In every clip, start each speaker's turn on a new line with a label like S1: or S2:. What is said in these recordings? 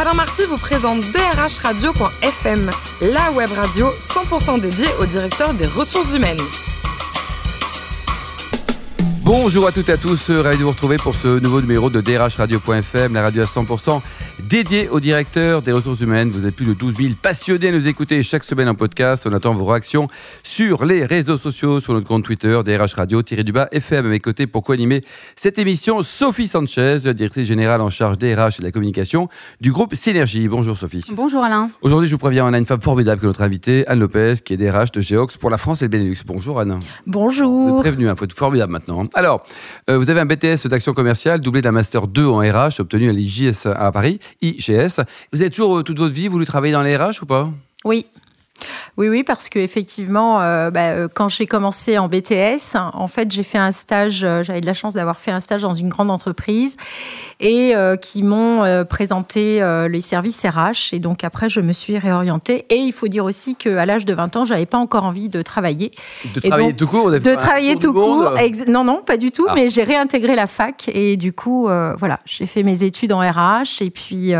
S1: Alain Marty vous présente drhradio.fm, la web radio 100% dédiée au directeur des ressources humaines.
S2: Bonjour à toutes et à tous, ravi de vous retrouver pour ce nouveau numéro de drhradio.fm, la radio à 100% dédiée au directeur des ressources humaines. Vous êtes plus de 12 000 passionnés à nous écouter chaque semaine en podcast. On attend vos réactions sur les réseaux sociaux, sur notre compte Twitter, DRH Radio-du-bas FM. À mes côtés pour co-animer cette émission, Sophie Sanchez, directrice générale en charge des RH et de la communication du groupe Synergie. Bonjour Sophie.
S3: Bonjour Alain.
S2: Aujourd'hui, je vous préviens, on a une femme formidable que notre invitée, Anne Lopez, qui est DRH de Geox pour la France et le Benelux. Bonjour Anne.
S3: Bonjour.
S2: Vous êtes prévenue, il faut être formidable maintenant. Alors, euh, vous avez un BTS d'action commerciale doublé d'un Master 2 en RH obtenu à l'IGS à Paris, IGS. Vous avez toujours, euh, toute votre vie, voulu travailler dans les RH ou pas?
S3: Oui. Oui, oui, parce que effectivement, euh, bah, euh, quand j'ai commencé en BTS, en fait, j'ai fait un stage. euh, J'avais de la chance d'avoir fait un stage dans une grande entreprise et euh, qui m'ont présenté les services RH. Et donc après, je me suis réorientée. Et il faut dire aussi qu'à l'âge de 20 ans, j'avais pas encore envie de travailler.
S2: De
S3: Et
S2: travailler
S3: donc,
S2: tout court
S3: De travailler tout court. Non, non, pas du tout.
S2: Ah.
S3: Mais j'ai réintégré la fac et du coup, voilà, j'ai fait mes études en RH et puis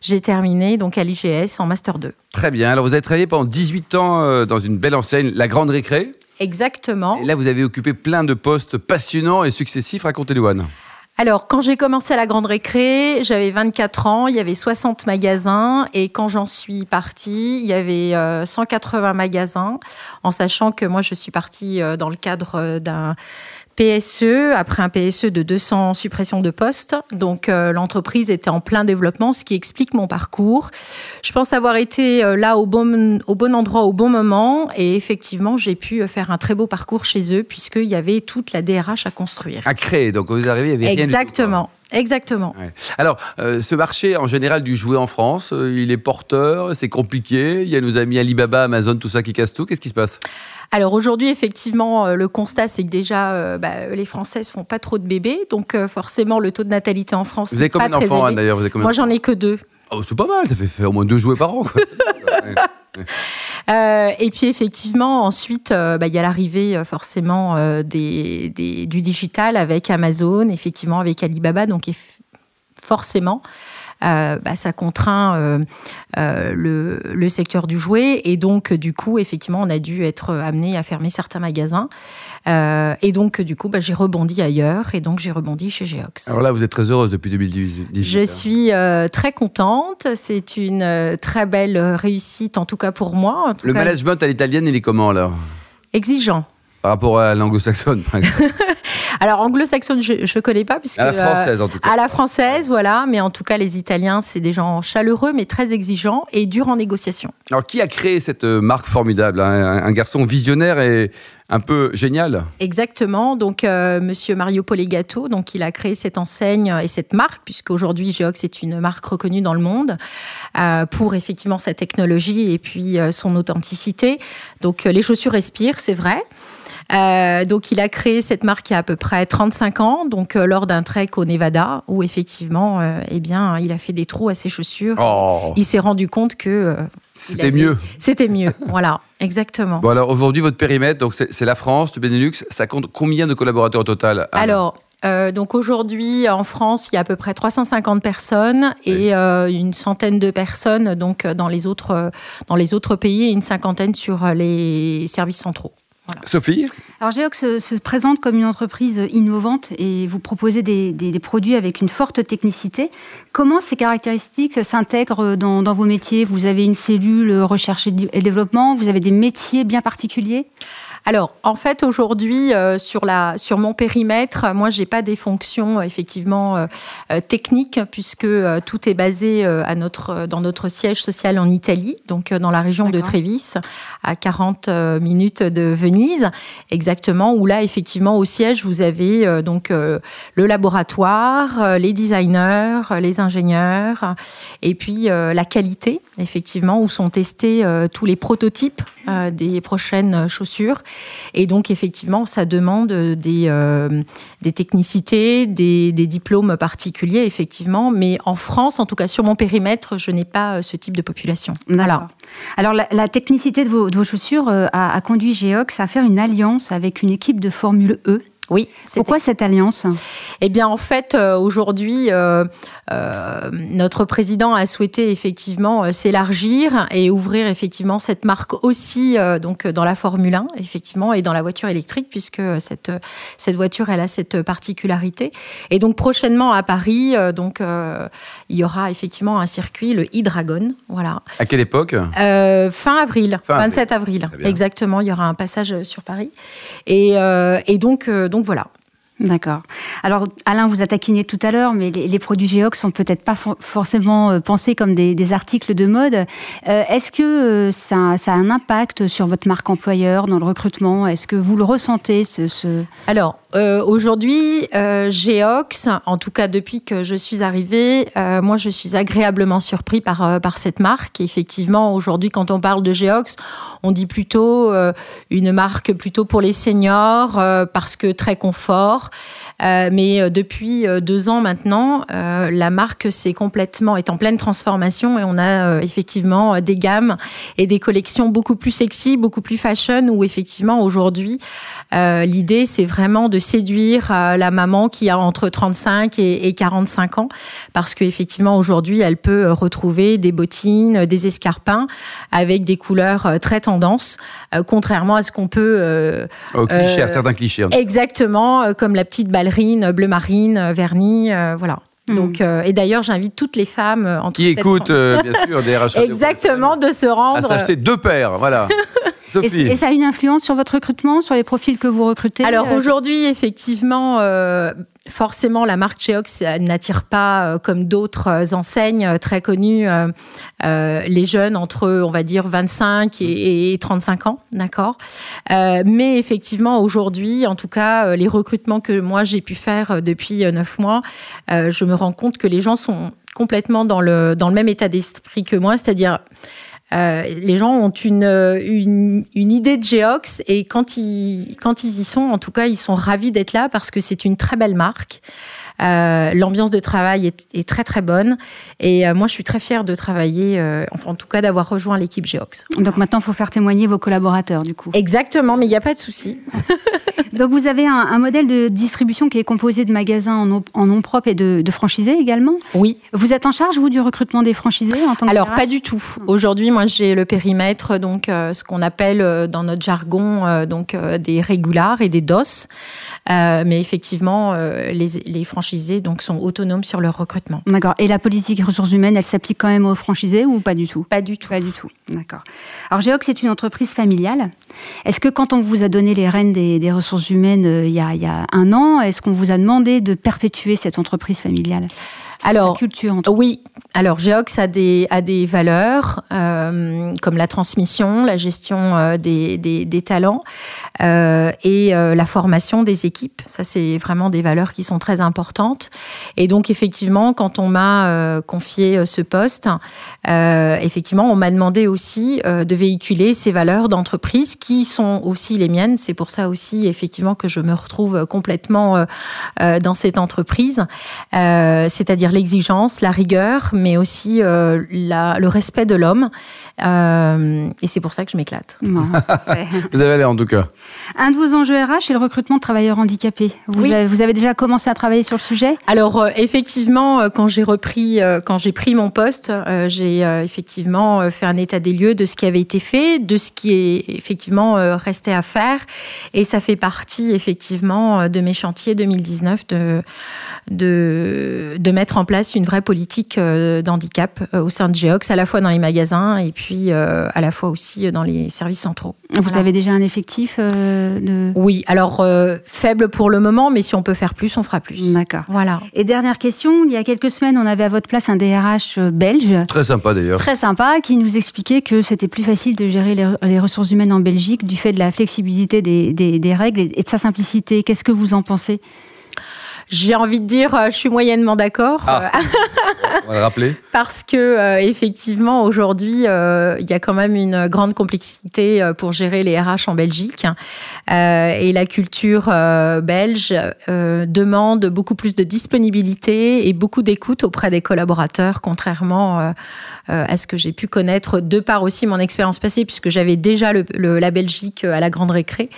S3: j'ai terminé donc à l'IGS en master 2.
S2: Très bien. Alors, vous avez travaillé pendant 18 ans euh, dans une belle enseigne, la Grande Récré.
S3: Exactement.
S2: Et là, vous avez occupé plein de postes passionnants et successifs. Racontez-nous, Anne.
S3: Alors, quand j'ai commencé à la Grande Récré, j'avais 24 ans, il y avait 60 magasins et quand j'en suis partie, il y avait euh, 180 magasins, en sachant que moi, je suis partie euh, dans le cadre euh, d'un PSE, après un PSE de 200 suppressions de postes. Donc, euh, l'entreprise était en plein développement, ce qui explique mon parcours. Je pense avoir été euh, là au bon, au bon endroit, au bon moment et effectivement, j'ai pu euh, faire un très beau parcours chez eux puisqu'il y avait toute la DRH à construire.
S2: À créer. Donc, vous arrivez, il n'y avait rien du tout, quoi.
S3: Exactement. Exactement.
S2: Ouais. Alors, euh, ce marché en général du jouet en France, il est porteur, c'est compliqué. Il y a nos amis Alibaba, Amazon, tout ça qui casse tout. Qu'est-ce qui se passe?
S3: Alors aujourd'hui, effectivement, euh, le constat, c'est que déjà, euh, bah, les Françaises font pas trop de bébés, donc euh, forcément, le taux de natalité en France
S2: Vous avez combien d'enfants, Anne, d'ailleurs
S3: Moi, j'en ai que deux.
S2: Oh, C'est pas mal, ça fait au moins deux jouets par an. Quoi.
S3: Euh, et puis effectivement, ensuite, euh, bah, il y a l'arrivée euh, forcément des, des- du digital avec Amazon, effectivement avec Alibaba, donc forcément. Euh, bah, ça contraint euh, euh, le, le secteur du jouet et donc du coup effectivement on a dû être amené à fermer certains magasins et donc du coup bah, j'ai rebondi ailleurs et donc j'ai rebondi chez Geox.
S2: Alors là, vous êtes très heureuse depuis 2018.
S3: Je suis euh, très contente. C'est une très belle réussite, en tout cas pour moi. En tout
S2: Le
S3: cas,
S2: management à l'italienne, il est comment là
S3: exigeant.
S2: Par rapport à l'anglo-saxonne, par exemple.
S3: Alors anglo-saxonne, je ne connais pas puisque
S2: À la
S3: euh,
S2: française, en tout cas.
S3: à la française, voilà. Mais en tout cas, les Italiens, c'est des gens chaleureux, mais très exigeants et durs en négociation.
S2: Alors, qui a créé cette euh, marque formidable hein? Un, garçon visionnaire et un peu génial
S3: Exactement. Donc, euh, Monsieur Mario Polegato, donc il a créé cette enseigne et cette marque, puisque aujourd'hui Geox est une marque reconnue dans le monde euh, pour effectivement sa technologie et puis euh, son authenticité. Donc, euh, les chaussures respirent, c'est vrai. Euh, donc, il a créé cette marque il y a à peu près 35 ans, donc euh, lors d'un trek au Nevada, où effectivement, euh, eh bien, il a fait des trous à ses chaussures.
S2: Oh,
S3: Il s'est rendu compte que euh,
S2: c'était mieux.
S3: c'était mieux. voilà, exactement.
S2: Bon, alors aujourd'hui, votre périmètre, donc c'est la France, le Benelux, ça compte combien de collaborateurs au total Anne?
S3: Alors, euh, donc aujourd'hui en France, il y a à peu près 350 personnes et euh, une centaine de personnes donc dans les autres dans les autres pays et une cinquantaine sur les services centraux.
S2: Sophie
S4: Alors Geox se, se présente comme une entreprise innovante et vous proposez des, des- des produits avec une forte technicité. Comment ces caractéristiques s'intègrent dans, dans vos métiers? Vous avez une cellule recherche et développement, vous avez des métiers bien particuliers?
S3: Alors, en fait, aujourd'hui, euh, sur, la, sur mon périmètre, moi, j'ai pas des fonctions euh, effectivement euh, techniques, puisque euh, tout est basé à notre, dans notre siège social en Italie, donc dans la région de. Trévis, à 40 euh, minutes de Venise, exactement, où là, effectivement, au siège, vous avez donc le laboratoire, les designers, les ingénieurs, et puis la qualité, effectivement, où sont testés tous les prototypes euh, des prochaines chaussures. Et donc, effectivement, ça demande des, euh, des technicités, des, des diplômes particuliers, effectivement. Mais en France, en tout cas sur mon périmètre, je n'ai pas euh, ce type de population. Voilà.
S4: Alors, la, la technicité de vos, de vos chaussures euh, a, a conduit Geox à faire une alliance avec une équipe de Formule E.
S3: Oui.
S4: Pourquoi cette alliance?
S3: Eh bien, en fait, aujourd'hui, notre président a souhaité effectivement s'élargir et ouvrir effectivement cette marque aussi donc dans la Formule 1, effectivement, et dans la voiture électrique, puisque cette cette voiture, elle a cette particularité. Et donc prochainement à Paris, donc il y aura effectivement un circuit, le e-Dragon, voilà.
S2: À quelle époque?
S3: Fin avril, 27 avril, exactement. Il y aura un passage sur Paris, et, et donc donc voilà.
S4: D'accord. Alors, Alain, vous a taquiné tout à l'heure, mais les, produits Geox sont peut-être pas forcément euh, pensés comme des, articles de mode. Euh, est-ce que euh, ça, a un impact sur votre marque employeur dans le recrutement? Est-ce que vous le ressentez ce,
S3: Alors, aujourd'hui, Geox, en tout cas depuis que je suis arrivée, moi, je suis agréablement surpris par, par cette marque. Effectivement, aujourd'hui, quand on parle de Geox, on dit plutôt une marque plutôt pour les seniors, parce que très confort. Euh, mais euh, depuis euh, deux ans maintenant, la marque s'est complètement est en pleine transformation et on a effectivement des gammes et des collections beaucoup plus sexy, beaucoup plus fashion. Où effectivement aujourd'hui, l'idée c'est vraiment de séduire la maman qui a entre 35 et, 45 ans, parce qu'effectivement aujourd'hui, elle peut retrouver des bottines, des escarpins avec des couleurs très tendances, contrairement à ce qu'on peut.
S2: Au cliché, à certains clichés.
S3: Exactement, comme la petite ballerine bleu marine, euh, euh, voilà. Hmm. Donc, euh, et d'ailleurs, j'invite toutes les femmes en
S2: qui écoutent, bien sûr, des RH
S3: Exactement, de se rendre.
S2: À s'acheter deux paires, voilà.
S4: Et, ça a une influence sur votre recrutement, sur les profils que vous recrutez
S3: Alors aujourd'hui, effectivement, euh, forcément, la marque Cheox n'attire pas, euh, comme d'autres euh, enseignes très connues, les jeunes entre, on va dire, 25 et, 35 ans, d'accord? Mais effectivement, aujourd'hui, en tout cas, les recrutements que moi j'ai pu faire depuis 9 mois, je me rends compte que les gens sont complètement dans le, dans le même état d'esprit que moi, c'est-à-dire euh, les gens ont une, une, une, idée de Geox et quand ils, quand ils y sont, en tout cas, ils sont ravis d'être là parce que c'est une très belle marque. Euh, L'ambiance de travail est, est, très très bonne et euh, moi je suis très fière de travailler, euh, enfin en tout cas d'avoir rejoint l'équipe Geox.
S4: Donc maintenant il faut faire témoigner vos collaborateurs du coup.
S3: Exactement, mais il n'y a pas de souci.
S4: Donc vous avez un, un, modèle de distribution qui est composé de magasins en, en nom propre et de, de, franchisés également?
S3: Oui.
S4: Vous êtes en charge vous du recrutement des franchisés en tant
S3: Alors pas du tout. Aujourd'hui moi j'ai le périmètre donc euh, ce qu'on appelle dans notre jargon donc des régulars et des DOS. mais effectivement les, les franchisés donc sont autonomes sur leur recrutement.
S4: D'accord. Et la politique ressources humaines, elle s'applique quand même aux franchisés ou pas du tout?
S3: Pas du tout.
S4: Pas du tout. D'accord. Alors Géox, c'est une entreprise familiale. Est-ce que quand on vous a donné les rênes des, ressources humaines euh, il, y a, il y a un an, est-ce qu'on vous a demandé de perpétuer cette entreprise familiale?
S3: Alors, culture, oui. Alors, Geox a des, a des valeurs euh, comme la transmission, la gestion euh, des, des, des, talents euh, et la formation des équipes. Ça, c'est vraiment des valeurs qui sont très importantes. Et donc, effectivement, quand on m'a confié ce poste, effectivement, on m'a demandé aussi de véhiculer ces valeurs d'entreprise qui sont aussi les miennes. C'est pour ça aussi, effectivement, que je me retrouve complètement dans cette entreprise. C'est-à-dire l'exigence, la rigueur, mais aussi euh, le respect de l'homme. Euh, et c'est pour ça que je m'éclate.
S2: vous avez l'air en tout cas.
S4: Un de vos enjeux RH est le recrutement de travailleurs handicapés. Vous, avez, vous avez, déjà commencé à travailler sur le sujet?
S3: Alors euh, effectivement, quand j'ai repris, quand j'ai pris mon poste, j'ai effectivement fait un état des lieux de ce qui avait été fait, de ce qui est effectivement resté à faire, et ça fait partie effectivement de mes chantiers 2019 de de, de mettre en place une vraie politique euh, d'handicap euh, au sein de Geox, à la fois dans les magasins et puis euh, à la fois aussi dans les services centraux.
S4: Vous avez déjà un effectif de...
S3: Oui, alors faible pour le moment, mais si on peut faire plus, on fera plus.
S4: D'accord.
S3: Voilà.
S4: Et dernière question, il y a quelques semaines, on avait à votre place un DRH belge.
S2: Très sympa d'ailleurs.
S4: Très sympa, qui nous expliquait que c'était plus facile de gérer les, ressources humaines en Belgique du fait de la flexibilité des, des, des règles et de sa simplicité. Qu'est-ce que vous en pensez?
S3: J'ai envie de dire, euh, je suis moyennement d'accord. Ah.
S2: On va le rappeler.
S3: Parce que euh, effectivement, aujourd'hui, euh, il y a quand même une grande complexité euh, pour gérer les RH en Belgique. Euh, et la culture euh, belge euh, demande beaucoup plus de disponibilité et beaucoup d'écoute auprès des collaborateurs, contrairement à ce que j'ai pu connaître de par aussi mon expérience passée, puisque j'avais déjà le, le- la Belgique à la Grande Récré.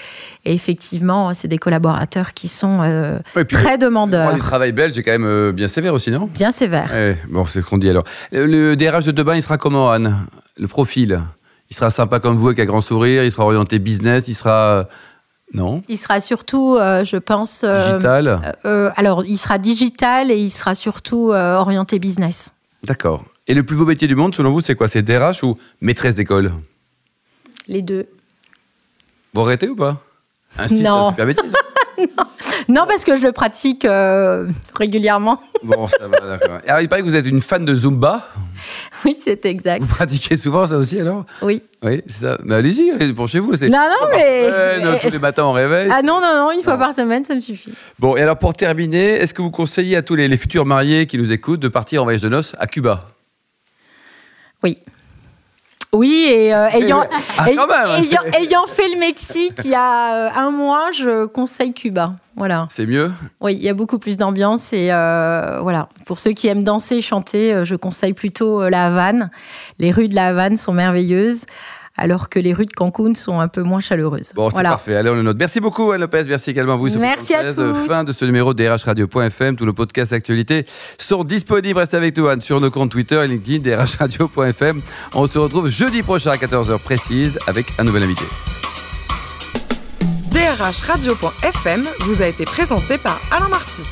S3: Et effectivement, c'est des collaborateurs qui sont euh,
S2: Ouais,
S3: très
S2: le droit
S3: demandeurs,
S2: du travail belge est quand même euh, bien sévère aussi, non?
S3: Bien sévères.
S2: Ouais, Bon, c'est ce qu'on dit alors. Le, le DRH de Debain, il sera comment, Anne? Le profil? Il sera sympa comme vous, avec un grand sourire Il sera orienté business Il sera. euh, Non?
S3: Il sera surtout, euh, je pense, euh,
S2: Digital
S3: euh, alors il sera digital et il sera surtout orienté business.
S2: D'accord. Et le plus beau métier du monde, selon vous, c'est quoi? C'est DRH ou maîtresse d'école?
S3: Les deux.
S2: Vous arrêtez ou pas?
S3: Non.
S2: métier.
S3: Non, parce que je le pratique euh, régulièrement.
S2: Bon, ça va, d'accord. Alors, il paraît que vous êtes une fan de Zumba.
S3: Oui, c'est exact.
S2: Vous pratiquez souvent ça aussi, alors?
S3: Oui.
S2: Oui, c'est ça. Mais allez-y, allez, pour chez vous. c'est-
S3: Non, non, mais-
S2: semaine, tous les matins, on réveille.
S3: Ah non, non, non, une fois
S2: Non.
S3: par semaine, ça me suffit.
S2: Bon, et alors pour terminer, est-ce que vous conseillez à tous les, les futurs mariés qui nous écoutent de partir en voyage de noces à Cuba?
S3: Oui. Oui, et euh, ayant,
S2: Ah, même, hein,
S3: ayant, fait le Mexique il y a euh, un mois, je conseille Cuba. Voilà.
S2: C'est mieux?
S3: Oui, il y a beaucoup plus d'ambiance et euh, voilà. Pour ceux qui aiment danser et chanter, je conseille plutôt la Havane. Les rues de la Havane sont merveilleuses, alors que les rues de Cancun sont un peu moins chaleureuses.
S2: Bon, c'est
S3: voilà.
S2: parfait. Allez, on le note. Merci beaucoup, Anne Lopez. Merci également à vous.
S3: Merci à tous.
S2: Fin de ce numéro de drhradio.fm. Tous nos podcasts actualités sont disponibles. Restez avec nous, Anne, sur nos comptes Twitter et LinkedIn, drhradio.fm. On se retrouve jeudi prochain à 14h précise avec un nouvel invité.
S1: DRH Radio.fm vous a été présenté par Alain Marty.